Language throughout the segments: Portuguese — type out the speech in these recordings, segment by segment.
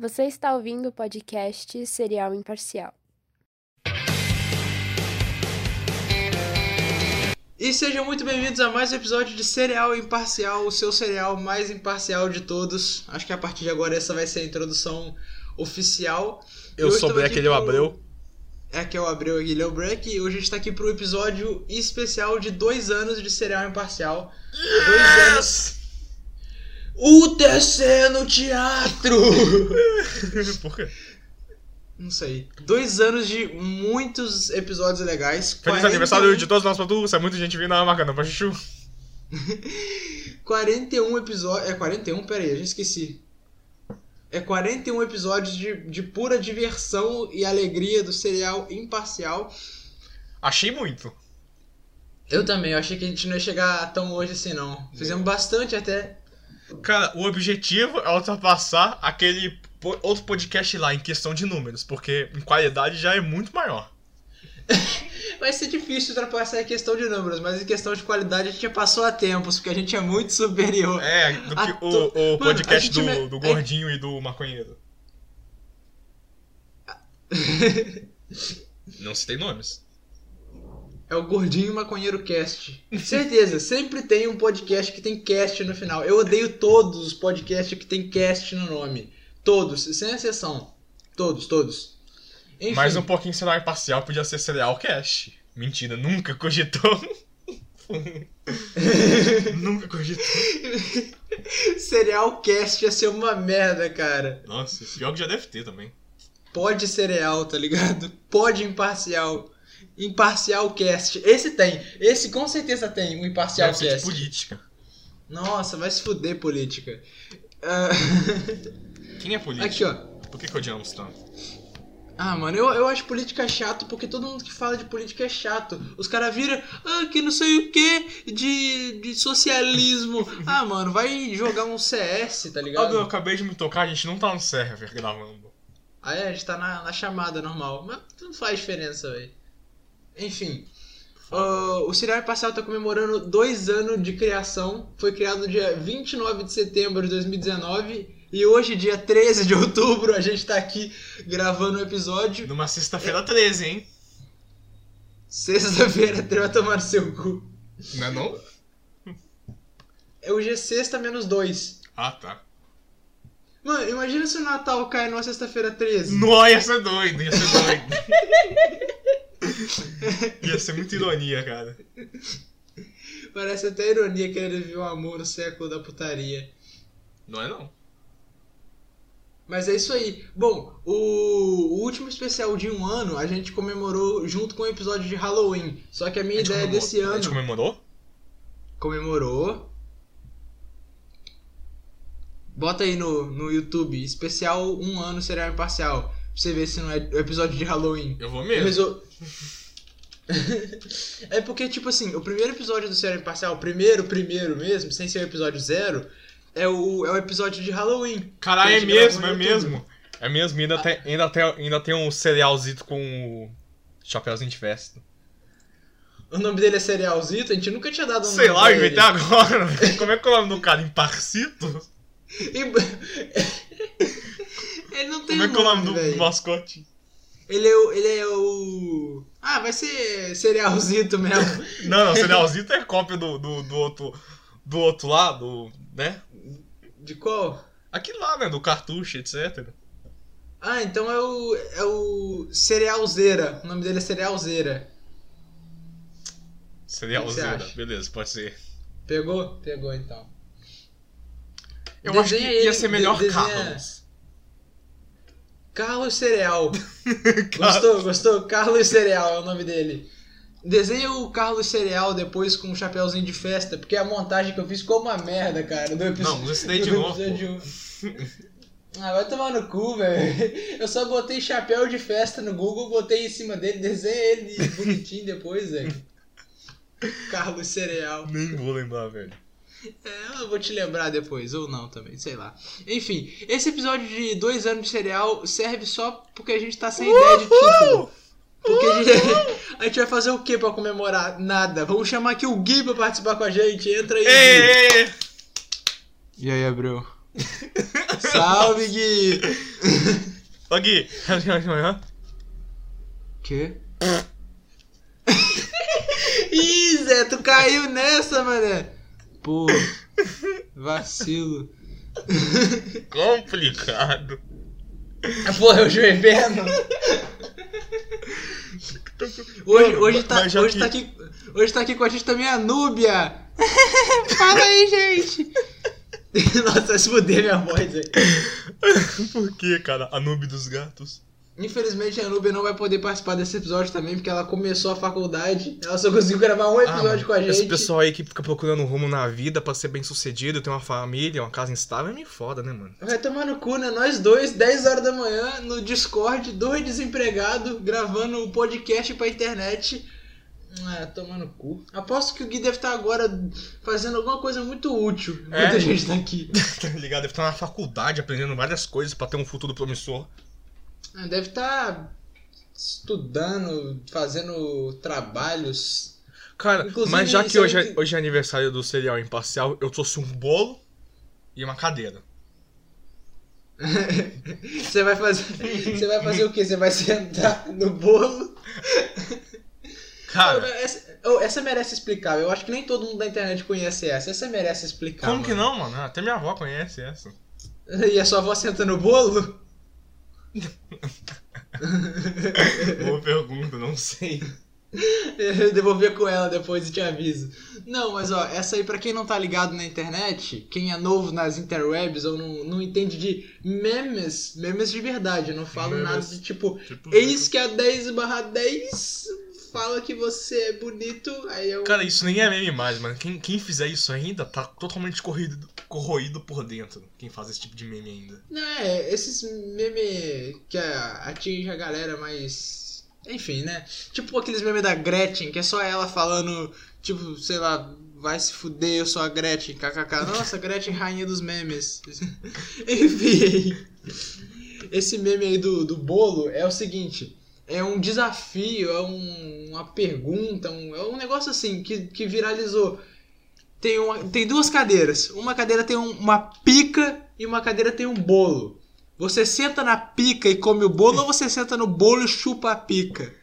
Você está ouvindo o podcast Serial Imparcial. E sejam muito bem-vindos a mais um episódio de Serial Imparcial, o seu serial mais imparcial de todos. Acho que a partir de agora essa vai ser a introdução oficial. Eu sou o estamos Black, ele é o Abreu. É que é o Abreu e ele é o Breck. E hoje a gente tá aqui pro episódio especial de dois anos de Serial Imparcial. Dois anos. O TC no teatro! Por quê? Não sei. Dois anos de muitos episódios legais. Feliz 41 aniversário de todos nós pra tu. É muita gente vindo na marca, não pra chuchu. 41 episódios. É 41? Pera aí, eu já esqueci. É 41 episódios de, de pura diversão e alegria do serial imparcial. Achei muito. Eu também, eu achei que a gente não ia chegar tão longe assim, não. Fizemos bastante até. Cara, o objetivo é ultrapassar aquele outro podcast lá em questão de números, porque em qualidade já é muito maior. Vai ser difícil ultrapassar a questão de números, mas em questão de qualidade a gente já passou a tempos, porque a gente é muito superior. É, do que to- o, o Mano, podcast do, me- do gordinho e do maconheiro. Não citei nomes. É o Gordinho Maconheiro Cast. Certeza, sempre tem um podcast que tem cast no final. Eu odeio todos os podcasts que tem cast no nome. Todos, sem exceção. Todos, todos. Enfim, Mais um pouquinho cenário imparcial podia ser Serial Cash. Mentira, nunca cogitou. nunca cogitou. Serial Cast ia ser uma merda, cara. Nossa, pior que já deve ter também. Pode cereal, tá ligado? Pode imparcial. Imparcial Cast. Esse tem. Esse com certeza tem, um imparcial Deve ser de cast. política. Nossa, vai se fuder, política. Ah, Quem é político? Aqui, ó. Por que, que odiamos tanto? Ah, mano, eu, eu acho política chato porque todo mundo que fala de política é chato. Os caras viram, ah, que não sei o que de, de socialismo. ah, mano, vai jogar um CS, tá Óbvio, eu ligado? acabei de me tocar, a gente não tá no server gravando. Aí a gente tá na, na chamada normal. Mas não faz diferença, velho. Enfim. ah, o Serial Imparcial tá comemorando dois anos de criação. Foi criado no dia 29 de setembro de 2019. E hoje, dia 13 de outubro, a gente tá aqui gravando o episódio. Numa sexta-feira 13, hein? Sexta-feira, vai tomar no seu cu. Não é não? É o G sexta menos 2. Ah, tá. Mano, imagina se o Natal cai numa sexta-feira 13. Não, ia ser doido, ia ser doido. ia ser muita ironia, cara. Parece até ironia que ele viu o amor no século da putaria. Não é não. Mas é isso aí. Bom, o, último especial de um ano a gente comemorou junto com o episódio de Halloween. Só que a minha A ideia desse A gente ano comemorou? comemorou. Bota aí no, no YouTube, especial um ano serial imparcial. Pra você ver se não é o episódio de Halloween. Eu vou Eu mesmo. resol- é porque, tipo assim, o primeiro episódio do Série Imparcial, o primeiro, primeiro mesmo, sem ser o episódio zero, é o, é o episódio de Halloween. Caralho, é gravou mesmo, é mesmo. É mesmo, ainda, tem, ainda, tem, ainda tem um cerealzito com o chapéuzinho de festa. O nome dele é Cerealzito, a gente nunca tinha dado um Sei nome lá, eu inventei agora. Como é que é o nome do cara? Imparcito? Ele não tem Como é que é o nome do mascote? Ele é o. Ele é o. Ah, vai ser Cerealzito mesmo. Não, não, cerealzito é cópia do, do, do outro. Do outro lado, né? De qual? Aquilo lá, né? Do cartucho, etc. Ah, então é o. É o Cerealzeira. O nome dele é Cerealzeira. Cerealzeira, beleza, pode ser. Pegou? Pegou então. Eu acho que Desenha ia ser melhor de- desenha- Carlos. Carlos Cereal. Gostou, gostou? Carlos Cereal é o nome dele. Desenha o Carlos Cereal depois com um chapéuzinho de festa, porque a montagem que eu fiz ficou uma merda, cara. Do epi- Não, daí de novo, episódio- Ah, vai tomar no cu, velho. Eu só botei chapéu de festa no Google, botei em cima dele, desenha ele bonitinho depois, velho. Carlos Cereal. Nem vou lembrar, velho. É, eu vou te lembrar depois, ou não também, sei lá. Enfim, esse episódio de dois anos de cereal serve só porque a gente tá sem ideia de título. Porque a gente, a gente vai fazer o que pra comemorar? Nada. Vamos chamar aqui o Gui pra participar com a gente. Entra aí. Ê! E aí, Abreu? Salve, Gui! Ô Gui, Quê? Ih, Zé, tu caiu nessa, mané! Pô, vacilo. complicado. Porra, eu joelhando. Hoje, hoje, tá, hoje, que- tá aqui, hoje tá aqui com a gente também a Núbia. Fala aí, gente. Nossa, vai se fuder minha voz aí. Por que, cara? A noob dos gatos. Infelizmente a Núbia não vai poder participar desse episódio também, porque ela começou a faculdade. Ela só conseguiu gravar um episódio mano, com a gente. Esse pessoal aí que fica procurando um rumo na vida pra ser bem sucedido, ter uma família, uma casa instável, é meio foda, né, mano? Vai tomar no cu, né? Nós dois, 10 horas da manhã, no Discord, dois desempregados, gravando o podcast pra internet. Ah, tomar no cu. Aposto que o Gui deve estar agora fazendo alguma coisa muito útil É. a gente tá aqui. Tá ligado? Deve estar na faculdade aprendendo várias coisas pra ter um futuro promissor. Ah, Deve estar estudando, fazendo trabalhos. Cara, Inclusive, mas já que hoje é, que- hoje é aniversário do Serial Imparcial, eu trouxe um bolo e uma cadeira. Você vai fazer. Você vai fazer o quê? Você vai sentar no bolo? Cara, Essa, essa merece explicar. Eu acho que nem todo mundo da internet conhece essa. Essa merece explicar. como que mano. não, mano? Até minha avó conhece essa. E a sua avó senta no bolo? Boa pergunta, não sei. Eu devolver com ela depois e te aviso. Não, mas ó, essa aí pra quem não tá ligado na internet, quem é novo nas interwebs ou não, não entende de memes, memes de verdade, eu não falo Memes. nada de tipo, Tipo, eis que a 10 barra 10 fala que você é bonito, aí eu... Cara, isso nem é meme mais, mano. Quem, quem fizer isso ainda tá totalmente corroído, corroído por dentro. Quem faz esse tipo de meme ainda. Não, é, esses memes que atinge a galera mais. Enfim, né? Tipo aqueles memes da Gretchen, que é só ela falando, tipo, sei lá, vai se fuder, eu sou a Gretchen, kkk. Nossa, Gretchen, rainha dos memes. Enfim. Esse meme aí do, do bolo é o seguinte. É um desafio, é um- uma pergunta, um- é um negócio assim que, que viralizou. Tem, uma, tem duas cadeiras. Uma cadeira tem um- uma pica e uma cadeira tem um bolo. Você senta na pica e come o bolo ou você senta no bolo e chupa a pica?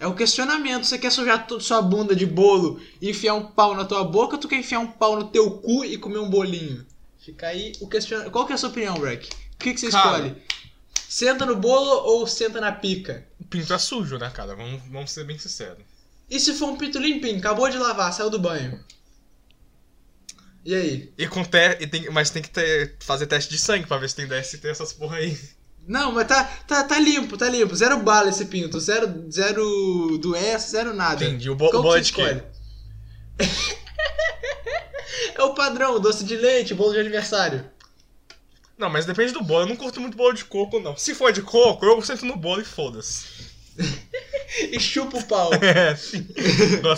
É o questionamento. Você quer sujar toda sua bunda de bolo e enfiar um pau na tua boca ou tu quer enfiar um pau no teu cu e comer um bolinho? Fica aí o questionamento. Qual que é a sua opinião, Breck? O que, que você Cara. escolhe? Senta no bolo ou senta na pica? O pinto é sujo, né, cara? Vamos, vamos ser bem sinceros. E se for um pinto limpinho, acabou de lavar, saiu do banho? E aí? E com te... e tem... Mas tem que ter... fazer teste de sangue pra ver se tem DST essas porra aí. Não, mas tá, tá, tá limpo, tá limpo. Zero bala esse pinto. Zero, zero doença, zero nada. Entendi. O bo- Qual bolo que é de você quê? escolhe? é o padrão, doce de leite, bolo de aniversário. Não, mas depende do bolo. Eu não curto muito bolo de coco, não. Se for de coco, eu sento no bolo e foda-se. E chupa o pau. É, sim.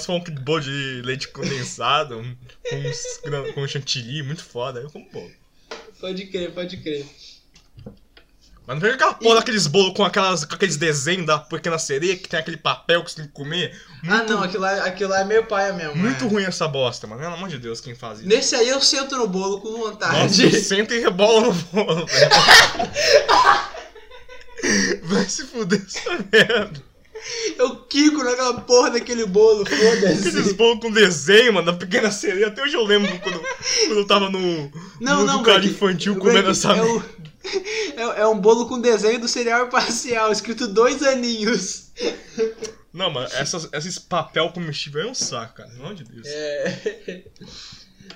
For um bolo de leite condensado, um- com, com chantilly, muito foda, eu como bolo. pode crer, pode crer. Mas não pega aquela porra daqueles bolos com, aquelas, com aqueles desenhos da pequena sereia que tem aquele papel que você tem que comer. Ah, não, aquilo lá, aquilo lá é meio paia mesmo. Muito é. ruim essa bosta, mano. Pelo amor de Deus, quem faz isso? Nesse aí eu sento no bolo com Nossa, vontade. senta e rebola no bolo, velho. Vai se fuder essa merda. Eu quico naquela porra daquele bolo, Aqueles foda-se. bolos com desenho, mano, da pequena sereia. Até hoje eu lembro quando, quando eu tava no, Não, no não, infantil comendo essa é, merda. o- é, é um bolo com desenho do cereal parcial, escrito dois aninhos. Não, mano, essas, esses papel comestível é um saco, cara. Pelo amor de Deus. É...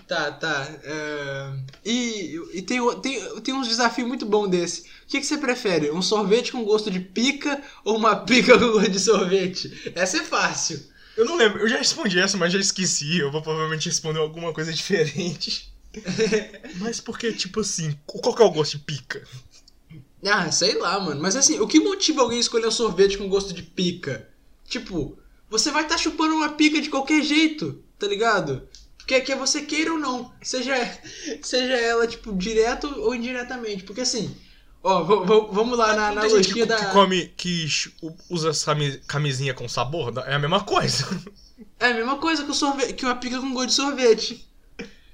Tá, tá. é, E, e tem, tem, tem uns desafios muito bons desse. O que, que você prefere? Um sorvete com gosto de pica ou uma pica com gosto de sorvete? Essa é fácil. Eu não lembro, eu já respondi essa, mas já esqueci. Eu vou provavelmente responder alguma coisa diferente. Mas porque, tipo assim, qual que é o gosto de pica? Ah, sei lá, mano. Mas assim, o que motiva alguém a escolher um sorvete com gosto de pica? Tipo, você vai estar tá chupando uma pica de qualquer jeito, tá ligado? Quer, quer você queira ou não. Seja, seja ela, tipo, direto ou indiretamente. Porque assim, ó, vamos lá na analogia que, da. que come, que usa camisinha com sabor, é a mesma coisa. É a mesma coisa que, o sorvete, que uma pica com gosto de sorvete.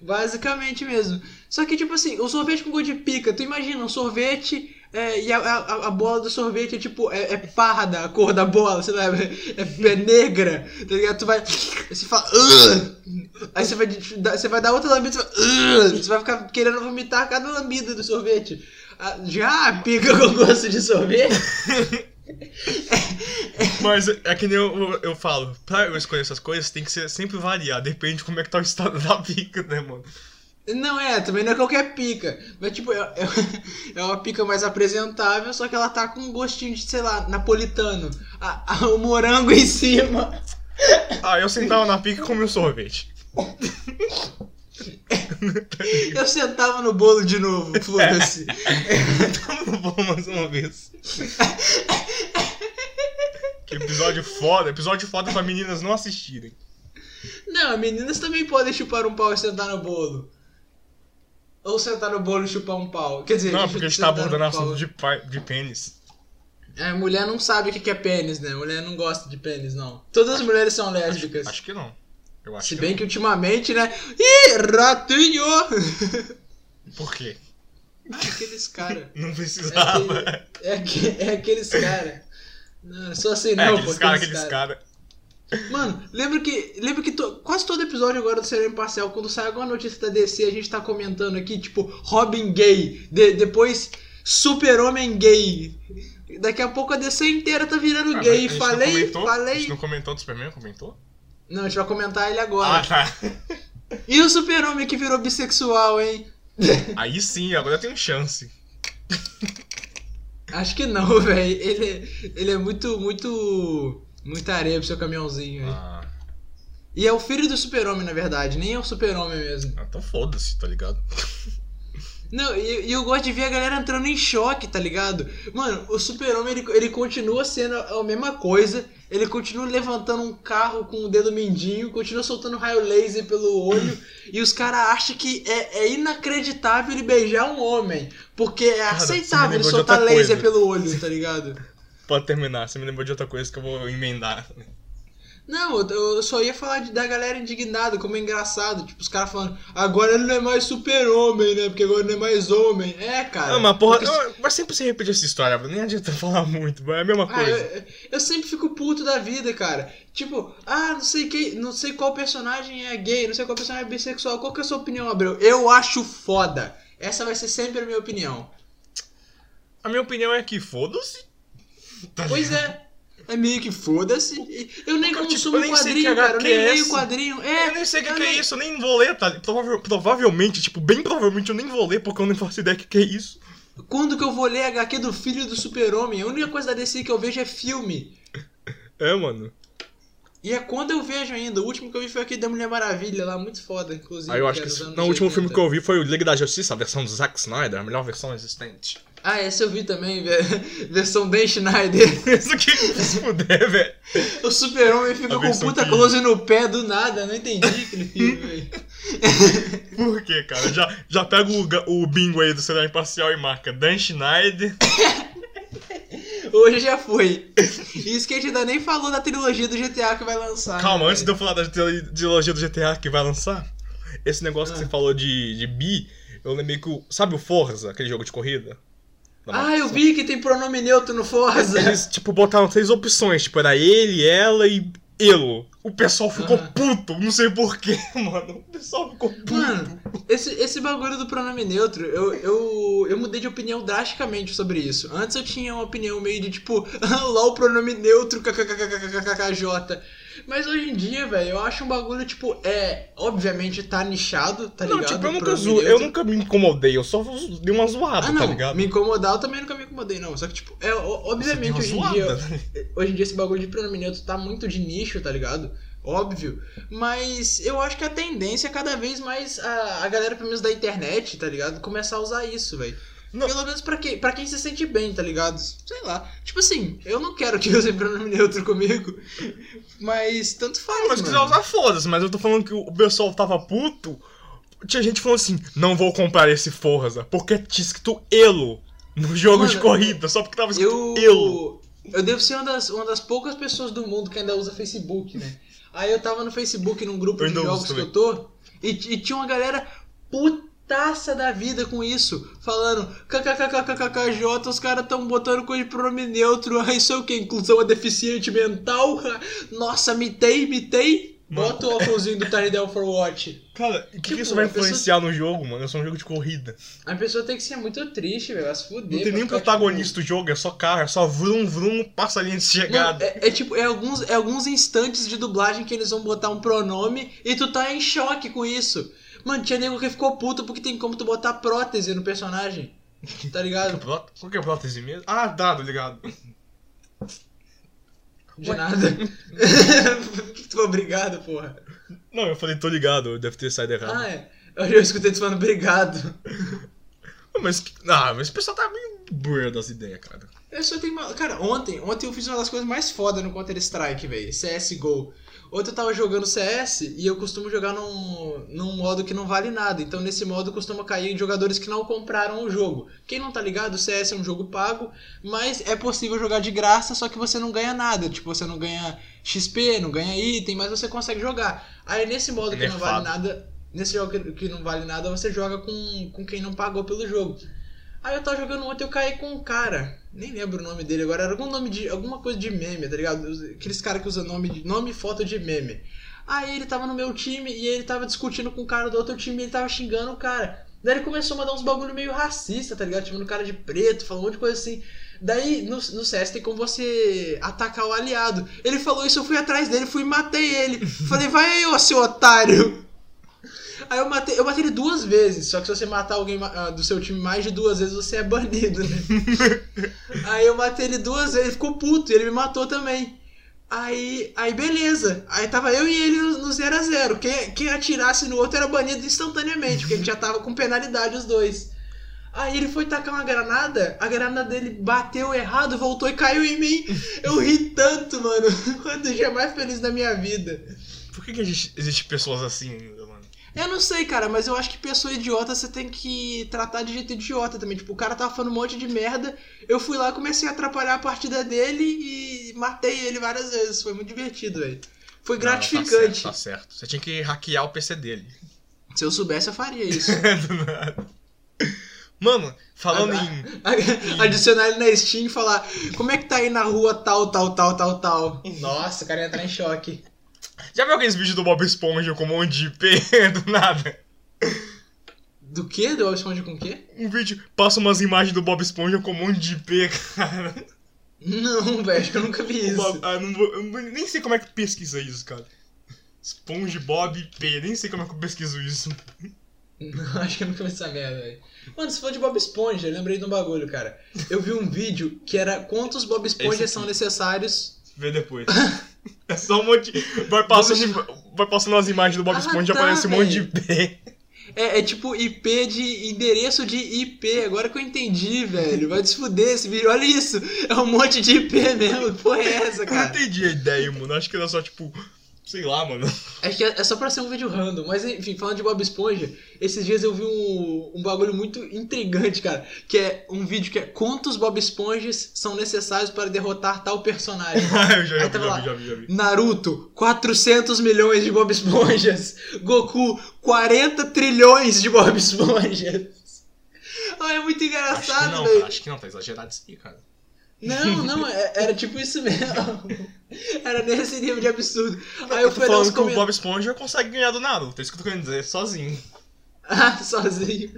Basicamente mesmo. Só que, tipo assim, o sorvete com gosto de pica, tu imagina um sorvete é, e a, a, a bola do sorvete é tipo, é, é parda a cor da bola, sei lá, é, é negra, tá ligado? Tu vai. Você fala. "Ugh!" Aí você vai, dar- você vai dar outra lambida, você vai. Você vai ficar querendo vomitar cada lambida do sorvete. Ah, Já pica com gosto de sorvete? Mas é que nem eu, eu, eu falo, pra eu escolher essas coisas tem que ser sempre variado, depende de como é que tá o estado da pica, né, mano? Não é, também não é qualquer pica. Mas, tipo, é, é- é uma pica mais apresentável, só que ela tá com um gostinho de, sei lá, napolitano. A- a- o morango em cima. Ah, eu sentava na pica e comia um sorvete. Eu sentava no bolo de novo, foda-se. Tamo bom mais uma vez. Que episódio foda, episódio foda pra meninas não assistirem. Não, meninas também podem chupar um pau e sentar no bolo. Ou sentar no bolo e chupar um pau. Quer dizer, Não, porque a gente tá abordando assunto de, de pênis. É, mulher não sabe o que que é pênis, né? Mulher não gosta de pênis, não. Todas as mulheres são lésbicas. Acho que não. Eu acho Se que bem não. que ultimamente, né? Ih, ratinho! Por quê? Ah, aqueles cara. Não É, precisava. aquele- é, é aqueles cara. Não, sou assim É, não, pô. aqueles caras, aqueles caras. Mano, lembra que, lembra que to- quase todo episódio agora do Serial Imparcial, quando sai alguma notícia da DC, a gente tá comentando aqui, tipo, Robin gay, de- depois Super-Homem gay. Daqui a pouco a DC inteira tá virando Ah, gay. a Falei, comentou? A falei. gente não comentou do Superman? Comentou? Não, a gente vai comentar ele agora. Ah, tá. E o Super-Homem que virou bissexual, hein? Aí sim, agora eu tenho chance. Acho que não, velho. Ele, ele é muito, muito. Muita areia pro seu caminhãozinho, velho. Ah, E é o filho do Super-Homem, na verdade, nem é o Super-Homem mesmo. então foda-se, tá ligado? Não, e, e eu gosto de ver a galera entrando em choque, tá ligado? Mano, o Super-Homem ele, ele continua sendo a mesma coisa, ele continua levantando um carro com o dedo mindinho, continua soltando raio laser pelo olho, e os caras acham que é, é inacreditável ele beijar um homem, porque é Cara, aceitável ele soltar laser coisa. pelo olho, tá ligado? Pode terminar, você me lembrou de outra coisa que eu vou emendar. Não, eu, eu só ia falar de- da galera indignada, como é engraçado. Tipo, os caras falando, agora ele não é mais super-homem, né? Porque agora ele não é mais homem. É, cara. Não, mas porra, Porque- eu- vai sempre se repetir essa história, nem adianta falar muito, mas é a mesma Ah, coisa. eu, eu sempre fico puto da vida, cara. Tipo, ah, não sei quem, não sei qual personagem é gay, não sei qual personagem é bissexual. Qual que é a sua opinião, Abreu? Eu acho foda. Essa vai ser sempre a minha opinião. A minha opinião é que foda-se. Tá Pois é. É meio que foda-se. Eu nem Porque, tipo, consumo eu nem sei quadrinho, que cara. Eu nem é leio quadrinho. É, eu nem sei o que, que é nem- isso, eu nem vou ler, tá? Prova- provavelmente, tipo, bem provavelmente eu nem vou ler porque eu nem faço ideia que, que é isso. Quando que eu vou ler HQ do filho do super-homem? A única coisa da DC que eu vejo é filme. É, mano. E é quando eu vejo ainda. O último que eu vi foi aquele da Mulher Maravilha lá, muito foda, inclusive. Aí eu acho que. esse- anos Não, o último 80. filme que eu vi foi o Liga da Justiça, a versão do Zack Snyder, a melhor versão existente. Ah, essa eu vi também, ve- versão Dan Schneider. Isso aqui, se puder, velho. O super-homem fica com puta que- close no pé do nada, não entendi aquele filme, velho. Por quê, cara? Já, já pega o, o bingo aí do celular imparcial e marca Dan Schneider. Hoje já foi. Isso que a gente ainda nem falou da trilogia do GTA que vai lançar. Calma, né, antes de velho? eu falar da tri- trilogia do GTA que vai lançar, esse negócio que Ah. você falou de, de bi, eu lembrei que o. Sabe o Forza, aquele jogo de corrida? Ah, eu vi que tem pronome neutro no Forza. Eles, tipo, botaram três opções. Tipo, era ele, ela e Elo. O pessoal ficou ah. puto, não sei porquê, mano. O pessoal ficou puto. Mano, esse, esse bagulho do pronome neutro, eu, eu, eu mudei de opinião drasticamente sobre isso. Antes eu tinha uma opinião meio de tipo, ah, lá o pronome neutro, kkkkkkj. Mas hoje em dia, velho, eu acho um bagulho, tipo, é. Obviamente tá nichado, tá não, ligado? tipo, eu nunca zo... eu nunca me incomodei, eu só dei uma zoada, Ah, não, tá ligado? me incomodar eu também nunca me incomodei, não. Só que, tipo, é, obviamente hoje em dia. né? Hoje em dia esse bagulho de pronome neutro tá muito de nicho, tá ligado? Óbvio. Mas eu acho que a tendência é cada vez mais a, a galera, pelo menos da internet, tá ligado? Começar a usar isso, velho. Não. Pelo menos pra, que, pra quem se sente bem, tá ligado? Sei lá. Tipo assim, eu não quero que usem pronome neutro comigo. Mas tanto faz. Mas se quiser mano. usar, foda-se, mas eu tô falando que o pessoal tava puto. Tinha gente falando assim: não vou comprar esse Forza, porque tinha escrito Elo no jogo Mano, de corrida, só porque tava escrito Elo. Eu. Eu devo ser uma das, uma das poucas pessoas do mundo que ainda usa Facebook, né? Aí eu tava no Facebook num grupo Eu de jogos que eu tô, e, e tinha uma galera putaça da vida com isso. Falando, kkkkkkj, os caras tão botando coisa de pronome neutro. Ah, isso é o que? Inclusão a deficiente mental? Nossa, mitei, mitei. Bota o óculosinho do Tiny Del for Watch. Cara, o que, que Tipo, isso vai a pessoa- influenciar no jogo, mano? É só um jogo de corrida. A pessoa tem que ser muito triste, velho. Vai se fuder. Não tem nem protagonista do jogo, é só carro, é só vrum vrum, passa a linha de tipo, chegada. Mano, é, é tipo, é alguns, é alguns instantes de dublagem que eles vão botar um pronome e tu tá em choque com isso. Mano, tinha nego que ficou puto porque tem como tu botar prótese no personagem. Tá ligado? Qual que é a prótese mesmo? Ah, tô ligado. De nada. Por que tu obrigado, porra? Não, eu falei, tô ligado, deve ter saído errado. Ah, é. Eu já escutei tu falando obrigado. Mas, ah, mas o pessoal tá meio burro das ideias, cara. Eu só tenho uma... Cara, ontem, ontem eu fiz uma das coisas mais fodas no Counter-Strike, velho. CSGO. Ontem eu tava jogando CS e eu costumo jogar num, num modo que não vale nada. Então nesse modo costuma cair jogadores que não compraram o jogo. Quem não tá ligado, o CS é um jogo pago, mas é possível jogar de graça, só que você não ganha nada. Tipo, você não ganha XP, não ganha item, mas você consegue jogar. Aí nesse modo que não vale nada, nesse jogo que, que não vale nada, você joga com, com quem não pagou pelo jogo. Aí eu tava jogando ontem, eu caí com um cara. Nem lembro o nome dele agora. Era algum nome de. alguma coisa de meme, tá ligado? Aqueles caras que usam nome, de, nome e foto de meme. Aí ele tava no meu time e ele tava discutindo com o cara do outro time e ele tava xingando o cara. Daí ele começou a mandar uns bagulho meio racista, tá ligado? Chamando o cara de preto, falando um monte de coisa assim. Daí no, no CS tem como você atacar o aliado. Ele falou isso, eu fui atrás dele, fui e matei ele. Falei, vai aí, ô seu otário! Aí eu matei, eu matei ele duas vezes, só que se você matar alguém ah, do seu time mais de duas vezes, você é banido, né? aí eu matei ele duas vezes, ele ficou puto, e ele me matou também. Aí, aí beleza. Aí tava eu e ele no 0x0. Quem, quem atirasse no outro era banido instantaneamente, porque a gente já tava com penalidade os dois. Aí ele foi tacar uma granada, a granada dele bateu errado, voltou e caiu em mim. Eu ri tanto, mano. Foi o dia mais feliz da minha vida. Por que, que existe, pessoas assim? Eu não sei, cara, mas eu acho que pessoa idiota você tem que tratar de jeito idiota também. Tipo, o cara tava falando um monte de merda, eu fui lá, comecei a atrapalhar a partida dele e matei ele várias vezes. Foi muito divertido, velho. Foi Não, tá gratificante. certo, tá certo. Você tinha que hackear o PC dele. Se eu soubesse, eu faria isso. Do nada. Mano, falando Ah, em. Adicionar ele na Steam e falar como é que tá aí na rua tal, tal, tal, tal, tal. Nossa, o cara ia entrar em choque. Já viu aqueles vídeos do Bob Esponja com um monte de IP do nada? Do que? Do Bob Esponja com o quê? Um vídeo, passa umas imagens do Bob Esponja com um monte de IP, cara. Não, velho, acho que eu nunca vi isso. Bob- ah, não vou- eu nem sei como é que pesquisa isso, cara. SpongeBob IP, nem sei como é que eu pesquiso isso. Não, acho que eu nunca vi essa merda, velho. Mano, se for de Bob Esponja, eu lembrei de um bagulho, cara. Eu vi um vídeo que era quantos Bob Esponja Esse são necessários. Vê depois. É só um monte. Vai passando, vai passando as imagens do Bob Ah, Esponja e tá, aparece um monte de. IP. É, é tipo IP de endereço de IP. Agora que eu entendi, velho. Vai desfuder esse vídeo. Olha isso. É um monte de IP mesmo. Porra é essa, Eu não cara? entendi a ideia, mano. Acho que era só tipo. Sei lá, mano. Acho que é é só pra ser um vídeo random. Mas enfim, falando de Bob Esponja, esses dias eu vi um, um bagulho muito intrigante, cara. Que é um vídeo que é quantos Bob Esponjas são necessários para derrotar tal personagem. Ah, eu já, Aí vi, já, lá. vi, já vi, já vi. Naruto, 400 milhões de Bob Esponjas. Goku, 40 trilhões de Bob Esponjas. Ah, é muito engraçado, velho. Acho que não, tá exagerado isso aí, cara. Não, não, é- era tipo isso mesmo. Era nesse nível de absurdo. Aí Eu eu tô falando que o. Bob Esponja consegue ganhar do nada. Tá isso que eu tô querendo dizer, sozinho. Ah, sozinho.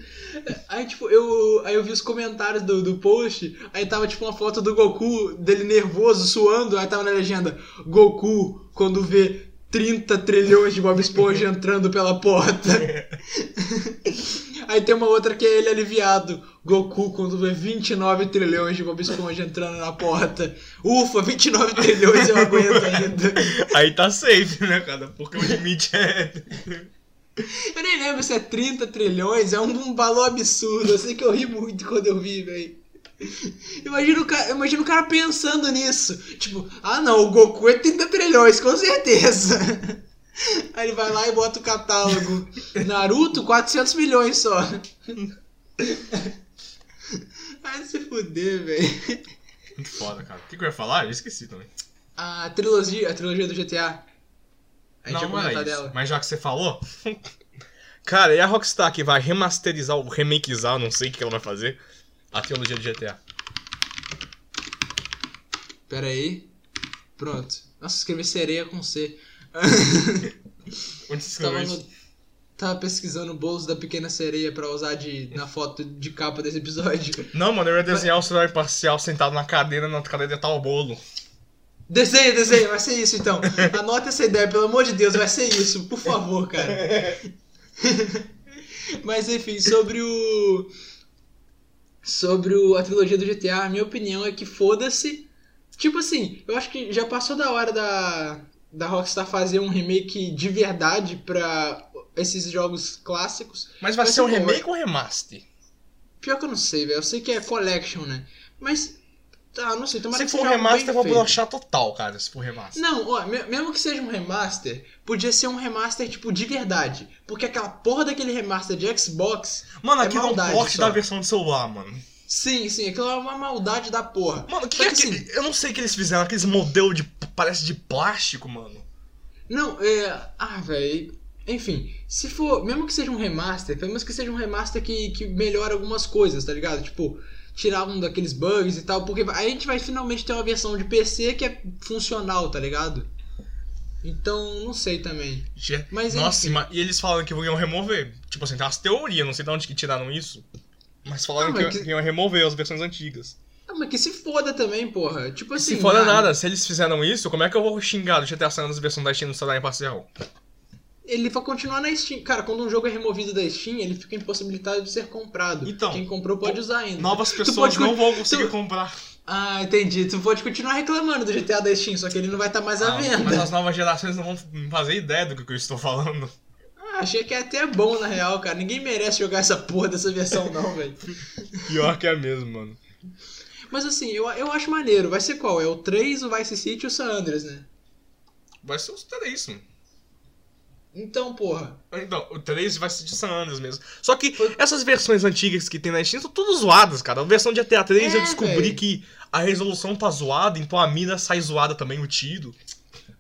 Aí, tipo, eu, aí eu vi os comentários do, do post, aí tava, tipo, uma foto do Goku, dele nervoso, suando, aí tava na legenda, Goku, quando vê 30 trilhões de Bob Esponja entrando pela porta. aí tem uma outra que é ele aliviado, Goku, quando vê 29 trilhões de Bob Esponja entrando na porta. Ufa, 29 trilhões eu aguento ainda. Aí tá safe, né, cara? Porque o limite é. Eu nem lembro se é 30 trilhões, é um, um valor absurdo. Eu sei que eu ri muito quando eu vi, velho. Imagina o, cara, imagina o cara pensando nisso. Tipo, ah não, o Goku é 30 trilhões, com certeza. Aí ele vai lá e bota o catálogo. Naruto, 400 milhões só. Ai, se fuder, velho. Muito foda, cara. O que, que eu ia falar? Eu esqueci também. A trilogia, a trilogia do GTA. A gente não, não comentar isso. dela. Mas já que você falou. Cara, e a Rockstar que vai remasterizar ou remakeizar, não sei o que ela vai fazer, a trilogia de GTA. Pera aí. Pronto. Nossa, escrevi sereia com C. Onde você escreveu no- isso? tava pesquisando o bolos da pequena sereia pra usar de, na foto de capa desse episódio. Não, mano, eu ia desenhar o celular imparcial sentado na cadeira, na outra cadeira estar o bolo. Desenha, desenha, vai ser isso então. Anota essa ideia, pelo amor de Deus, vai ser isso, por favor, cara. Mas enfim, sobre o. Sobre o, a trilogia do GTA, a minha opinião é que foda-se. Tipo assim, eu acho que já passou da hora da, da Rockstar fazer um remake de verdade pra esses jogos clássicos. Mas vai Mas ser um se for- remake ou remaster? Pior que eu não sei, velho. Eu sei que é collection, né? Mas. Tá, não sei. Tomara Se que for um remaster, eu vou brochar total, cara, se for remaster. Não, ó, me- mesmo que seja um remaster, podia ser um remaster, tipo, de verdade. Porque aquela porra daquele remaster de Xbox. Mano, é aqui é um maldade porte da versão de celular, mano. Sim, sim, aquilo é uma maldade da porra. Mano, o que, Só é que, que assim- Eu não sei o que eles fizeram, aqueles modelos de. parece de plástico, mano. Não, é. Ah, velho. Enfim, se for. Mesmo que seja um remaster, pelo menos que seja um remaster que, que melhora algumas coisas, tá ligado? Tipo, tirar um daqueles bugs e tal. Porque aí a gente vai finalmente ter uma versão de PC que é funcional, tá ligado? Então, não sei também. Je- Mas, Nossa, enfim. e eles falaram que iam remover. Tipo assim, tem umas teorias, não sei de onde que tiraram isso. Mas falaram Ah, que, mas que- que iam remover as versões antigas. Ah, mas que se foda também, porra. Tipo assim. se for ah, nada, se eles fizeram isso, como é que eu vou xingar do GTA San Andreas versão da Steam no celular imparcial? Ele vai continuar na Steam. Cara, quando um jogo é removido da Steam, ele fica impossibilitado de ser comprado. Então, Quem comprou pode usar ainda. Novas pessoas pode não vão conseguir tu- comprar. Ah, entendi. Tu pode continuar reclamando do GTA da Steam, só que ele não vai estar mais à Ah, venda. mas as novas gerações não vão fazer ideia do que eu estou falando. Ah, achei que é até bom, na real, cara. Ninguém merece jogar essa porra dessa versão, não, velho. Pior que é mesmo, mano. Mas assim, eu, eu acho maneiro. Vai ser qual? É o 3, o Vice City e o San Andreas, né? Vai ser os três, mano. Então, porra. Então, o 3 vai ser de San Andreas mesmo. Só que Foi- essas versões antigas que tem na Steam são todas zoadas, cara. A versão de GTA 3 eu É, descobri véi. que a resolução tá zoada, então a mira sai zoada também, o tiro.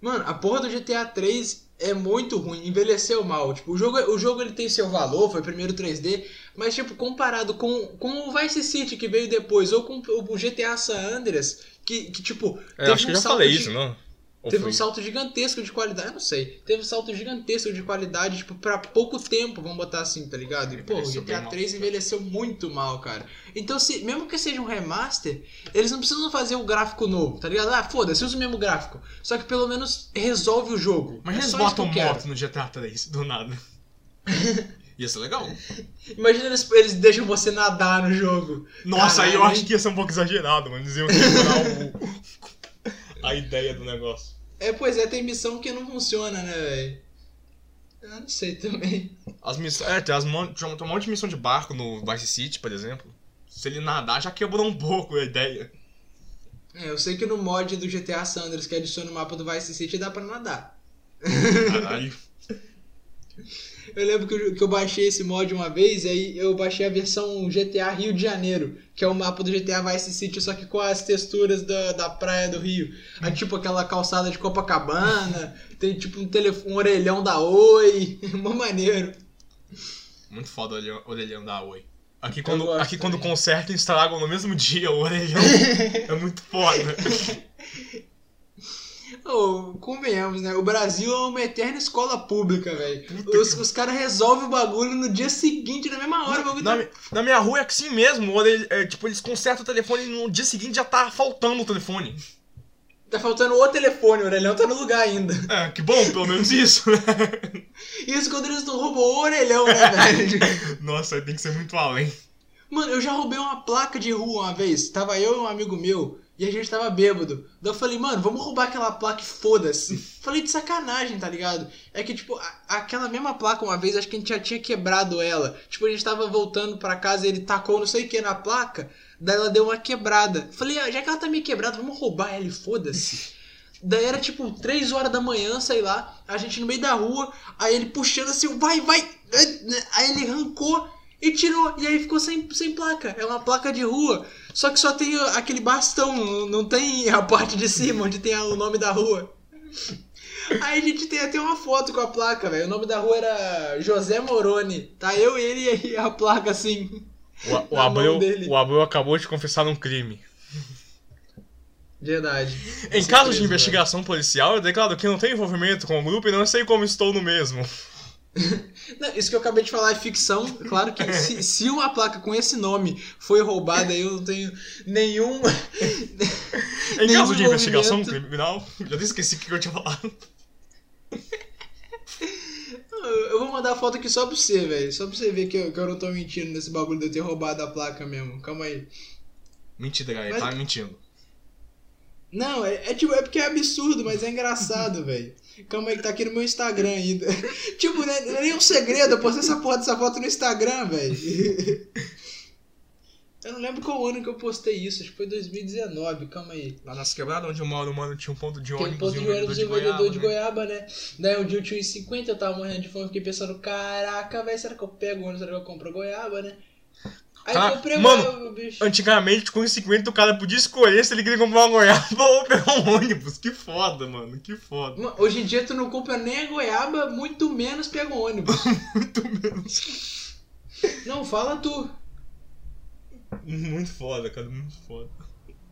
Mano, a porra do GTA 3 é muito ruim, envelheceu mal. Tipo, o jogo, o jogo ele tem seu valor, foi primeiro 3D, mas tipo, comparado com, com o Vice City que veio depois, ou com o GTA San Andreas, que, que tipo, É, acho que eu já falei de- isso, não? Ou Teve foi? um salto gigantesco de qualidade, eu não sei. Teve um salto gigantesco de qualidade, tipo, pra pouco tempo, vamos botar assim, tá ligado? E, pô, o GTA mal. 3 envelheceu muito mal, cara. Então, se, mesmo que seja um remaster, eles não precisam fazer o gráfico novo, tá ligado? Ah, foda-se, usa o mesmo gráfico. Só que pelo menos resolve o jogo. Mas É eles botam quero. moto no GTA 3, do nada. Ia ser legal. Imagina eles, eles deixam você nadar no jogo. Nossa, aí eu Caralho, acho que ia ser um pouco exagerado, mano. Eles iam quebrar o... a ideia do negócio. É, pois é, tem missão que não funciona, né, velho? Eu não sei também. As missões. É, tem, as mon... tem um monte de missão de barco no Vice City, por exemplo. Se ele nadar, já quebrou um pouco a ideia. É, eu sei que no mod do GTA Sanders que adiciona o mapa do Vice City dá pra nadar. Caralho. Eu lembro que eu, que eu baixei esse mod uma vez, e aí eu baixei a versão GTA Rio de Janeiro, que é o mapa do GTA Vice City, só que com as texturas da, da praia do Rio. Aí, tipo, aquela calçada de Copacabana, tem tipo um, telefone, um orelhão da Oi, mó maneiro. Muito foda o orelhão, orelhão da Oi. Aqui quando, gosto aqui quando consertam e estragam no mesmo dia o orelhão. é muito foda. Ô, convenhamos, né? O Brasil é uma eterna escola pública, velho. Os, os caras resolvem o bagulho no dia seguinte, na mesma hora. O bagulho Na, tá... na minha rua é assim mesmo. orelha- é, tipo, eles consertam o telefone e no dia seguinte já tá faltando o telefone. tá faltando o telefone, o orelhão tá no lugar ainda. É, que bom, pelo menos isso, né? Isso quando eles não roubam o orelhão, né, velho? Nossa, tem que ser muito além. Mano, eu já roubei uma placa de rua uma vez. Tava eu e um amigo meu e a gente tava bêbado. Daí eu falei, mano, vamos roubar aquela placa e foda-se. falei de sacanagem, tá ligado? É que, tipo, a- aquela mesma placa uma vez, acho que a gente já tinha quebrado ela. Tipo, a gente tava voltando pra casa e ele tacou não sei o que na placa. Daí ela deu uma quebrada. Falei, ah, já que ela tá meio quebrada, vamos roubar ela e foda-se. Daí era tipo 3 horas da manhã, sei lá, a gente no meio da rua, aí ele puxando assim, vai, vai! Aí ele arrancou e tirou, e aí ficou sem, sem placa. É uma placa de rua, só que só tem aquele bastão, não- tem a parte de cima onde tem o nome da rua. Aí a gente tem até uma foto com a placa, velho. O nome da rua era José Moroni. Tá eu, ele e a placa assim. O, o, Abreu, o Abreu acabou de confessar um crime. Verdade. Em caso de preso, investigação policial, eu declaro que não tenho envolvimento com o grupo e não sei como estou no mesmo. Não, isso que eu acabei de falar é ficção. Claro que se, se uma placa com esse nome foi roubada, eu não tenho nenhum. Em Nenhum caso de investigação criminal, já esqueci o que eu tinha falado. Eu vou mandar a foto aqui só pra você, velho. Só pra você ver que eu, que eu não tô mentindo nesse bagulho de eu ter roubado a placa mesmo. Calma aí. Mentira, galera, Mas- tá mentindo. Não, é, é tipo, é porque é absurdo, mas é engraçado, velho. Calma aí, que tá aqui no meu Instagram ainda. tipo, não é, não é nem um segredo, eu postei essa porra dessa foto no Instagram, velho. eu não lembro qual ano que eu postei isso, acho que foi 2019, calma aí. Lá nas quebradas onde eu moro, mano, tinha um ponto de Tem ônibus ponto e um de ônibus e um vendedor de goiaba, goiaba, né? Daí um dia eu tinha uns 50, eu tava morrendo de fome, fiquei pensando, caraca, velho, será que eu pego ônibus, será que eu compro goiaba, né? Aí Cara, comprei mano, bicho. Antigamente, com os 50, o cara podia escolher se ele queria comprar uma goiaba ou pegar um ônibus. Que foda, mano, que foda. Mano, Hoje em dia tu não compra nem a goiaba, muito menos pega um ônibus. Muito menos. Não, fala tu. Muito foda, cara, muito foda.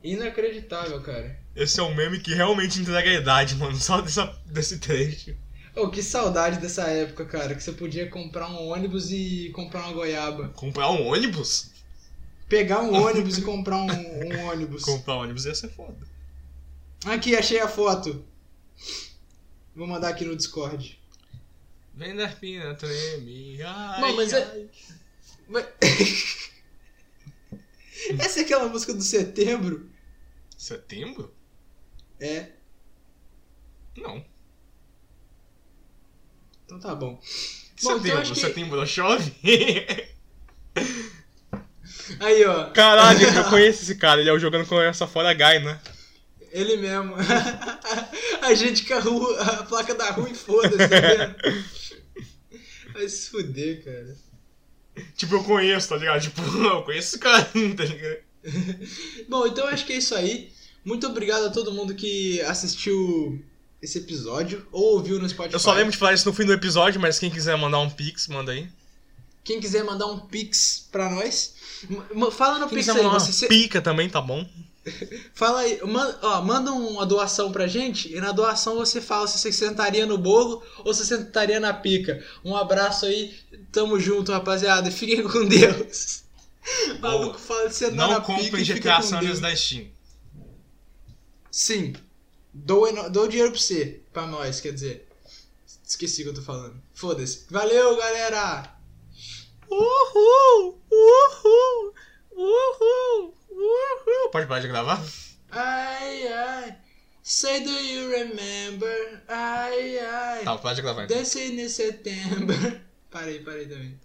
Inacreditável, cara. Esse é um meme que realmente entrega a idade, mano, só dessa, desse trecho. Oh, que saudade dessa época, cara, que você podia comprar um ônibus e comprar uma goiaba. Comprar um ônibus? Pegar um ônibus e comprar um, um ônibus. Comprar um ônibus ia ser foda. Aqui, achei a foto. Vou mandar aqui no Discord. Vem da pina, treme. Ai, Não, mas é- ai. Mas- Essa é aquela música do setembro? Setembro? É. Não. Então tá bom. Bom, Setembro, então acho que- setembro não chove? Aí, ó. Caralho, eu conheço esse cara, ele é o jogando com essa fora Guy, né? Ele mesmo. a gente com a, rua, a placa da rua e foda-se, tá? Vai se fuder, cara. Tipo, eu conheço, tá ligado? Tipo, eu conheço esse cara, tá ligado? Bom, então acho que é isso aí. Muito obrigado a todo mundo que assistiu esse episódio ou ouviu no Spotify. Eu só lembro de falar isso no fim do episódio, mas quem quiser mandar um pix, manda aí. Quem quiser mandar um pix pra nós, fala no Quem pix aí. mandar Você, uma pica também, tá bom? fala aí, man- ó, manda uma doação pra gente e na doação você fala se você sentaria no bolo ou se você sentaria na pica. Um abraço aí, tamo junto, rapaziada. Fiquem com Deus. Maluco fala de sentar Não na pica comprem e fica GTA San da Steam. Sim. Dou, dou dinheiro pra você. Pra nós, quer dizer. Esqueci o que eu tô falando. Foda-se. Valeu, galera! Uhul! Uhul! Uhul! Uhul! Pode parar de gravar? Ai, ai. Say do you remember? Ai, ai. Tá, para de gravar então. Dancing in September. Parei, parei também.